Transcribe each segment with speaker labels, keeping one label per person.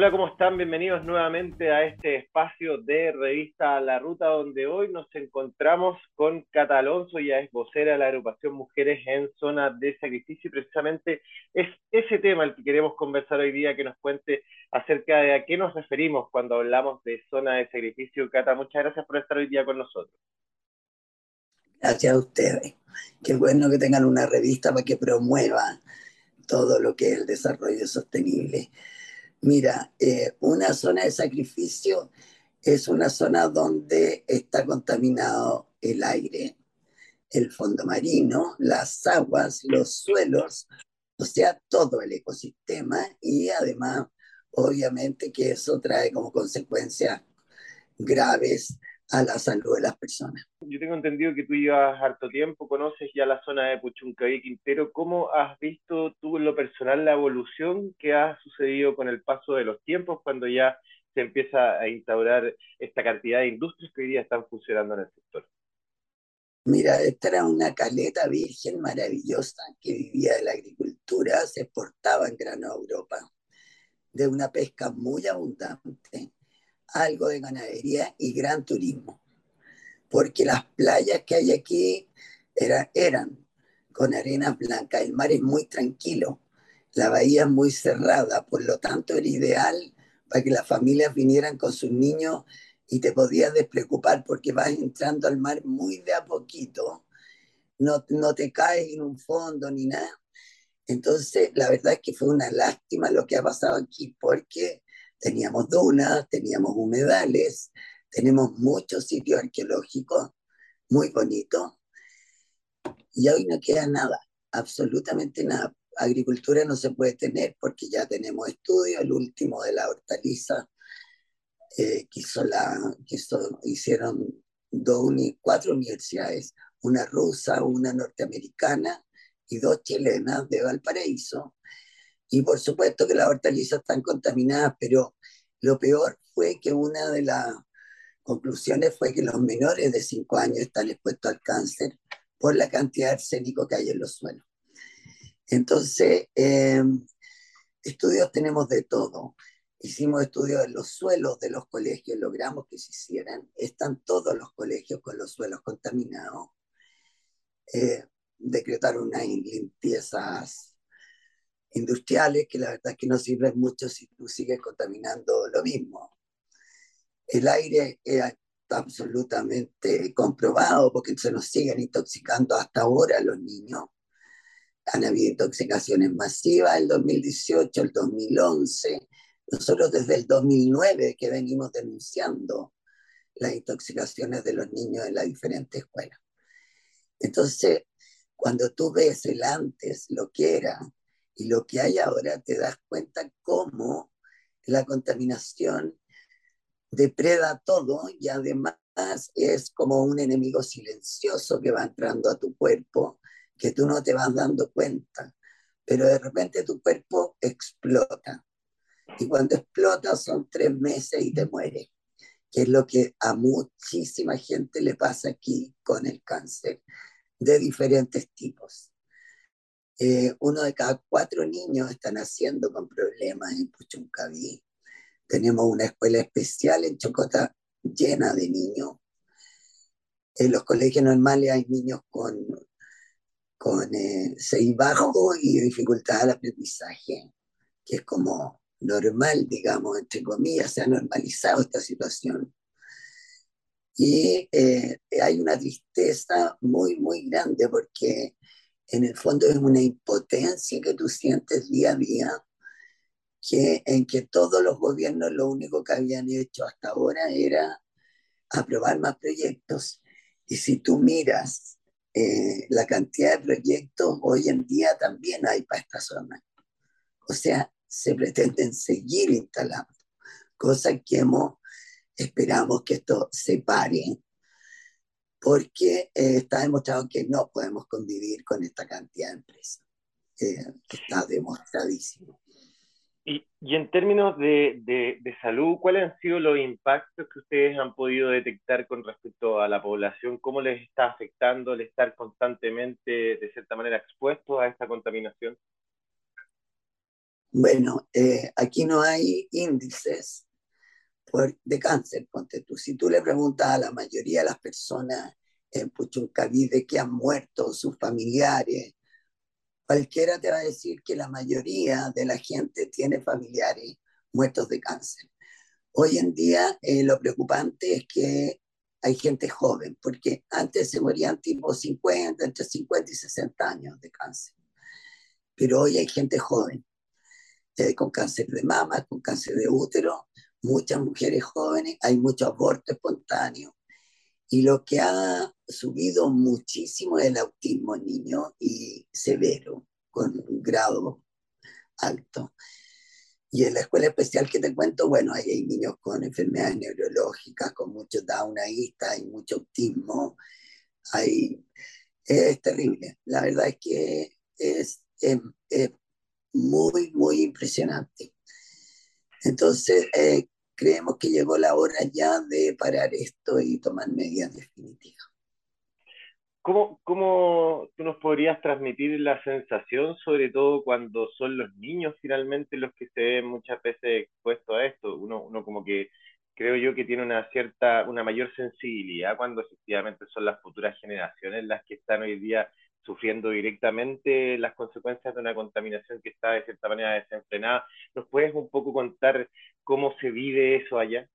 Speaker 1: Hola, ¿cómo están? Bienvenidos nuevamente a este espacio de revista La Ruta, donde hoy nos encontramos con Cata Alonso, ya es vocera de la agrupación Mujeres en Zona de Sacrificio, y precisamente es ese tema el que queremos conversar hoy día, que nos cuente acerca de a qué nos referimos cuando hablamos de zona de sacrificio. Cata, muchas gracias por estar hoy día con nosotros.
Speaker 2: Gracias a ustedes. Qué bueno que tengan una revista para que promueva todo lo que es el desarrollo sostenible Mira, eh, una zona de sacrificio es una zona donde está contaminado el aire, el fondo marino, las aguas, los suelos, o sea, todo el ecosistema. Y además, obviamente que eso trae como consecuencias graves a la salud de las personas.
Speaker 1: Yo tengo entendido que tú llevas harto tiempo, conoces ya la zona de Puchuncaví, Quintero. ¿Cómo has visto tú en lo personal la evolución que ha sucedido con el paso de los tiempos cuando ya se empieza a instaurar esta cantidad de industrias que hoy día están funcionando en el sector?
Speaker 2: Mira, esta era una caleta virgen maravillosa que vivía de la agricultura, se exportaba en Gran Europa, de una pesca muy abundante algo de ganadería y gran turismo, porque las playas que hay aquí era, eran con arena blanca, el mar es muy tranquilo, la bahía es muy cerrada, por lo tanto era ideal para que las familias vinieran con sus niños y te podías despreocupar porque vas entrando al mar muy de a poquito, no, no te caes en un fondo ni nada. Entonces, la verdad es que fue una lástima lo que ha pasado aquí, porque Teníamos dunas, teníamos humedales, tenemos muchos sitios arqueológicos muy bonitos. Y hoy no queda nada, absolutamente nada. Agricultura no se puede tener porque ya tenemos estudios, el último de la hortaliza, eh, que, hizo la, que hicieron dos, cuatro universidades, una rusa, una norteamericana y dos chilenas de Valparaíso, y por supuesto que las hortalizas están contaminadas, pero lo peor fue que una de las conclusiones fue que los menores de 5 años están expuestos al cáncer por la cantidad de arsénico que hay en los suelos. Entonces, em, estudios tenemos de todo. Hicimos estudios en los suelos de los colegios, logramos que se hicieran. Están todos los colegios con los suelos contaminados. Eh, decretaron unas limpiezas industriales que la verdad es que no sirven mucho si tú sigues contaminando lo mismo. El aire está absolutamente comprobado porque se nos siguen intoxicando hasta ahora los niños. Han habido intoxicaciones masivas el 2018, el 2011. Nosotros desde el 2009 que venimos denunciando las intoxicaciones de los niños en las diferentes escuelas. Entonces, cuando tú ves el antes, lo que era, y lo que hay ahora, te das cuenta cómo la contaminación depreda todo y además es como un enemigo silencioso que va entrando a tu cuerpo, que tú no te vas dando cuenta, pero de repente tu cuerpo explota. Y cuando explota son tres meses y te mueres, que es lo que a muchísima gente le pasa aquí con el cáncer de diferentes tipos. Eh, uno de cada cuatro niños están naciendo con problemas en Puchuncaví. Tenemos una escuela especial en Chocota llena de niños. En los colegios normales hay niños con, con eh, bajo y dificultad al aprendizaje, que es como normal, digamos, entre comillas, se ha normalizado esta situación. Y eh, hay una tristeza muy, muy grande porque en el fondo es una impotencia que tú sientes día a día, que, en que todos los gobiernos lo único que habían hecho hasta ahora era aprobar más proyectos. Y si tú miras eh, la cantidad de proyectos, hoy en día también hay para esta zona. O sea, se pretenden seguir instalando, cosa que hemos, esperamos que esto se pare porque eh, está demostrado que no podemos convivir con esta cantidad de empresas. Eh, está demostradísimo.
Speaker 1: Y, y en términos de, de, de, salud, ¿cuáles han sido los impactos que ustedes han podido detectar con respecto a la población? ¿Cómo les está afectando el estar constantemente, de cierta manera, expuestos a esta contaminación?
Speaker 2: Bueno, eh, aquí no hay índices de cáncer, ponte tú. Si tú le preguntas a la mayoría de las personas en Puchuncaví que han muerto sus familiares, cualquiera te va a decir que la mayoría de la gente tiene familiares muertos de cáncer. Hoy en día eh, lo preocupante es que hay gente joven, porque antes se morían tipo 50, entre 50 y 60 años de cáncer. Pero hoy hay gente joven, eh, con cáncer de mama, con cáncer de útero, muchas mujeres jóvenes, hay mucho aborto espontáneo. Y lo que ha subido muchísimo es el autismo niño y severo, con un grado alto. Y en la escuela especial que te cuento, bueno, ahí hay niños con enfermedades neurológicas, con mucho down ahí, hay mucho autismo. Hay, es terrible. La verdad es que es muy, muy impresionante. Entonces, eh, creemos que llegó la hora ya de parar esto y tomar medidas definitivas.
Speaker 1: ¿Cómo, ¿Cómo tú nos podrías transmitir la sensación, sobre todo cuando son los niños finalmente los que se ven muchas veces expuestos a esto? Uno, uno como que creo yo que tiene una cierta, una mayor sensibilidad cuando efectivamente son las futuras generaciones las que están hoy día sufriendo directamente las consecuencias de una contaminación que está de cierta manera desenfrenada. ¿Nos puedes un poco contar cómo se vive eso allá?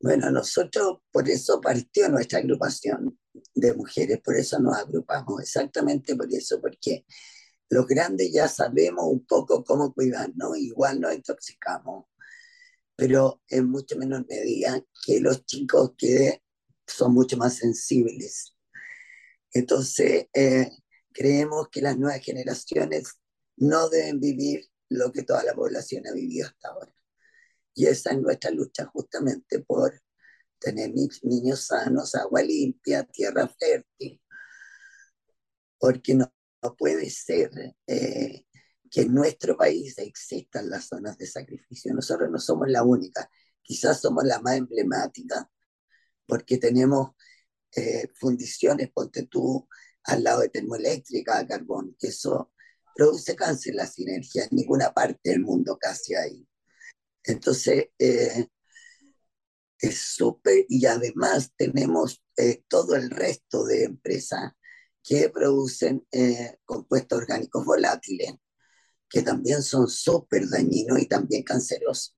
Speaker 2: Bueno, nosotros por eso partió nuestra agrupación de mujeres, por eso nos agrupamos, exactamente por eso, porque los grandes ya sabemos un poco cómo cuidarnos, igual nos intoxicamos, pero en mucho menos medida que los chicos que son mucho más sensibles entonces, eh, creemos que las nuevas generaciones no deben vivir lo que toda la población ha vivido hasta ahora. Y esa es nuestra lucha justamente por tener niños sanos, agua limpia, tierra fértil, porque no, puede ser eh, que en nuestro país existan las zonas de sacrificio. Nosotros no somos la única, quizás somos la más emblemática, porque tenemos eh, fundiciones, ponte tú, al lado de termoeléctrica a carbón, que eso produce cáncer la sinergia, en ninguna parte del mundo casi hay. Entonces, eh, es súper, y además tenemos eh, todo el resto de empresas que producen compuestos orgánicos volátiles, que también son súper dañinos y también cancerosos.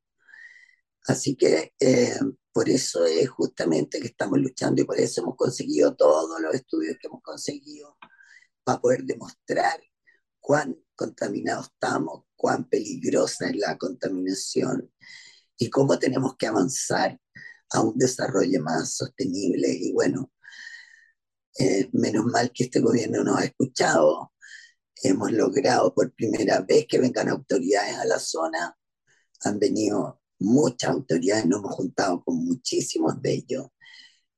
Speaker 2: Así que por eso es justamente que estamos luchando y por eso hemos conseguido todos los estudios que hemos conseguido para poder demostrar cuán contaminados estamos, cuán peligrosa es la contaminación y cómo tenemos que avanzar a un desarrollo más sostenible. Y bueno, eh, menos mal que este gobierno nos ha escuchado. Hemos logrado por primera vez que vengan autoridades a la zona. Han venido muchas autoridades, nos hemos juntado con muchísimos de ellos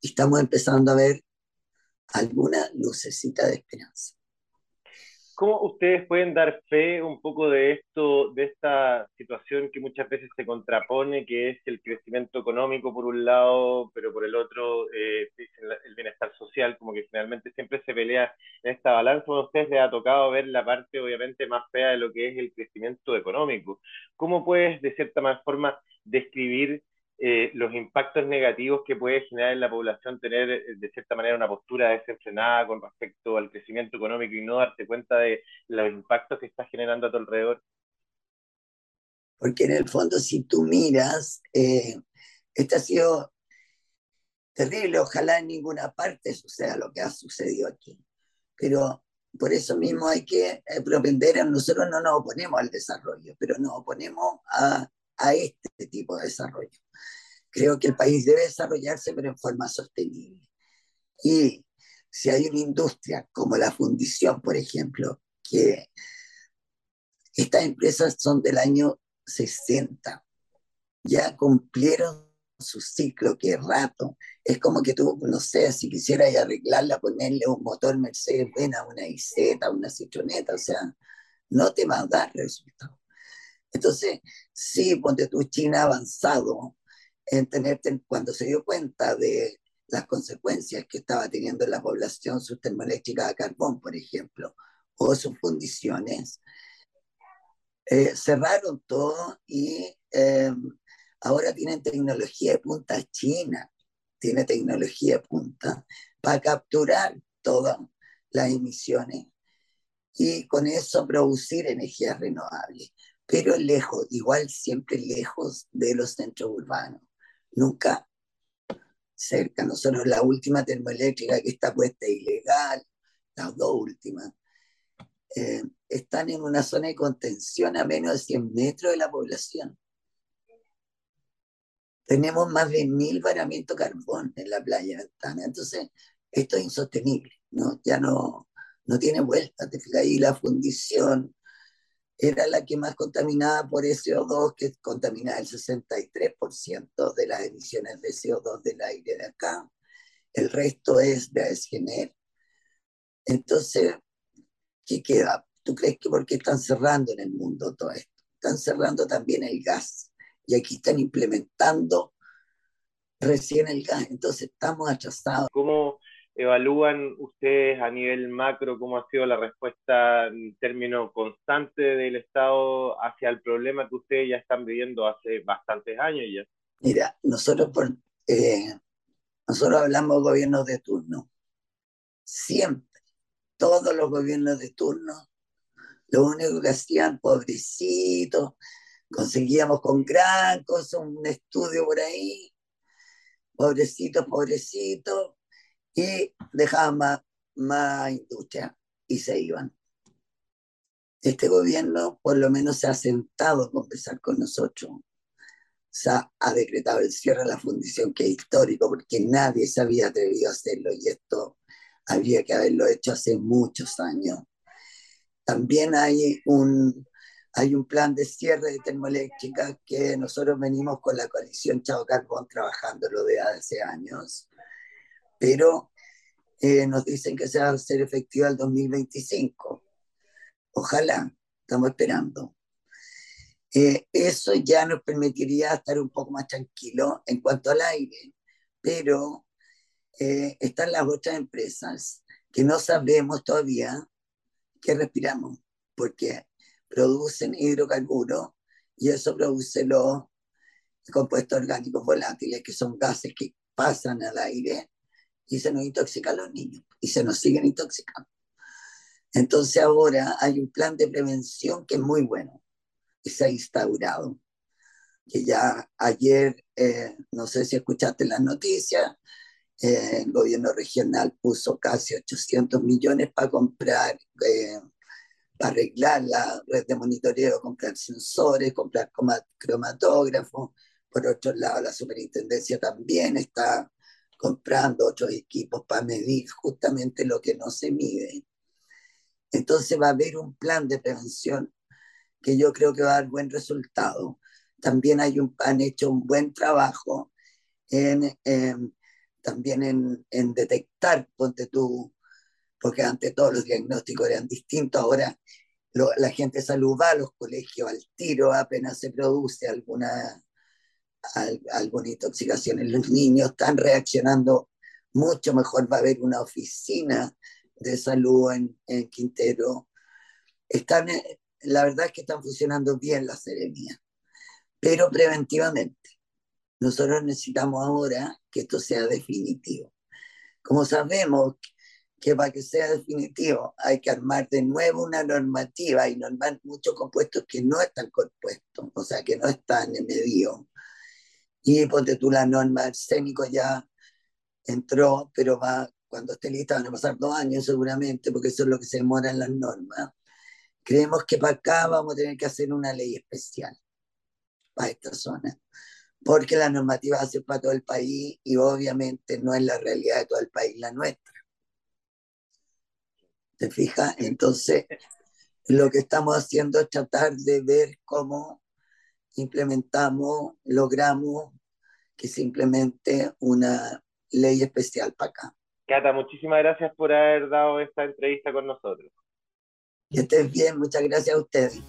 Speaker 2: y estamos empezando a ver alguna lucecita de esperanza.
Speaker 1: ¿Cómo ustedes pueden dar fe un poco de esto, de esta situación que muchas veces se contrapone, que es el crecimiento económico por un lado, pero por el otro eh, el bienestar social, como que finalmente siempre se pelea en esta balanza? A ustedes les ha tocado ver la parte obviamente más fea de lo que es el crecimiento económico. ¿Cómo puedes, de cierta forma, describir eh, los impactos negativos que puede generar en la población tener, eh, de cierta manera, una postura desenfrenada con respecto al crecimiento económico y no darte cuenta de los impactos que está generando a tu alrededor?
Speaker 2: Porque en el fondo, si tú miras, eh, este ha sido terrible, ojalá en ninguna parte suceda lo que ha sucedido aquí. Pero por eso mismo hay que propender, nosotros no nos oponemos al desarrollo, pero nos oponemos a, a este tipo de desarrollo. Creo que el país debe desarrollarse, pero en forma sostenible. Y si hay una industria como la fundición, por ejemplo, que estas empresas son del año 60, ya cumplieron su ciclo, que rato. Es como que tú, no sé, si quisieras arreglarla, ponerle un motor Mercedes-Benz una IZ, a una citroneta, o sea, no te va a dar resultado. Entonces, sí, ponte tu China avanzado en tener, cuando se dio cuenta de las consecuencias que estaba teniendo la población sus termoeléctricas a carbón, por ejemplo, o sus fundiciones, Eh, cerraron todo y eh, ahora tienen tecnología de punta China, tiene tecnología de punta para capturar todas las emisiones y con eso producir energías renovables, pero lejos, igual siempre lejos de los centros urbanos, nunca cerca. Nosotros la última termoeléctrica que está puesta ilegal, las dos últimas, eh, están en una zona de contención a menos de 100 metros de la población. Tenemos más de mil varamientos carbón en la playa Ventana, entonces esto es insostenible, ¿no? ya no, no tiene vuelta, te fijas, y la fundición era la que más contaminaba por SO2, que contaminaba el 63% de las emisiones de CO2 del aire de acá. El resto es de ASGNR. Entonces, ¿qué queda? ¿Tú crees que por qué están cerrando en el mundo todo esto? Están cerrando también el gas. Y aquí están implementando recién el gas. Entonces, estamos atrasados.
Speaker 1: ¿Cómo evalúan ustedes a nivel macro cómo ha sido la respuesta en términos constante del Estado hacia el problema que ustedes ya están viviendo hace bastantes años ya?
Speaker 2: Mira, nosotros, eh, nosotros hablamos de gobiernos de turno. Siempre todos los gobiernos de turno, lo único que hacían, pobrecitos, conseguíamos con gran cosa un estudio por ahí, pobrecitos, pobrecitos, y dejaban más, industria y se iban. Este gobierno por lo menos se ha sentado a conversar con nosotros. Se ha, ha decretado el cierre de la fundición, que es histórico, porque nadie se había atrevido a hacerlo y esto había que haberlo hecho hace muchos años. También hay un, hay un plan de cierre de termoeléctricas que nosotros venimos con la coalición Chao Carbón trabajándolo de hace años, pero eh, nos dicen que se va a hacer efectiva el 2025. Ojalá, estamos esperando. Eh, eso ya nos permitiría estar un poco más tranquilo en cuanto al aire, pero eh, están las otras empresas que no sabemos todavía qué respiramos, porque producen hidrocarburos y eso produce los compuestos orgánicos volátiles, que son gases que pasan al aire y se nos intoxican los niños y se nos siguen intoxicando. Entonces ahora hay un plan de prevención que es muy bueno y se ha instaurado, que ya ayer, eh, no sé si escuchaste las noticias, eh, el gobierno regional puso casi 800 millones para comprar, eh, para arreglar la red de monitoreo, comprar sensores, comprar cromatógrafos. Por otro lado, la superintendencia también está comprando otros equipos para medir justamente lo que no se mide. Entonces va a haber un plan de prevención que yo creo que va a dar buen resultado. También hay un, han hecho un buen trabajo en, en también en, detectar, ponte porque antes todos los diagnósticos eran distintos, ahora la gente salud va a los colegios al tiro, apenas se produce alguna, al, alguna intoxicación en los niños, están reaccionando mucho mejor, va a haber una oficina de salud en, en Quintero. Están, eh, la verdad es que están funcionando bien las seremías, pero preventivamente. Nosotros necesitamos ahora que esto sea definitivo. Como sabemos que para que sea definitivo hay que armar de nuevo una normativa y normar muchos compuestos que no están compuestos, o sea, que no están en medio. Y ponte tú la norma arsénico ya entró, pero va, cuando esté lista van a pasar dos años seguramente, porque eso es lo que se demora en las normas. Creemos que para acá vamos a tener que hacer una ley especial para esta zona porque la normativa hace para todo el país y obviamente no es la realidad de todo el país la nuestra. ¿Te fijas? Entonces, lo que estamos haciendo es tratar de ver cómo implementamos, logramos que se implemente una ley especial para acá.
Speaker 1: Cata, muchísimas gracias por haber dado esta entrevista con nosotros.
Speaker 2: Que estés bien, muchas gracias a ustedes.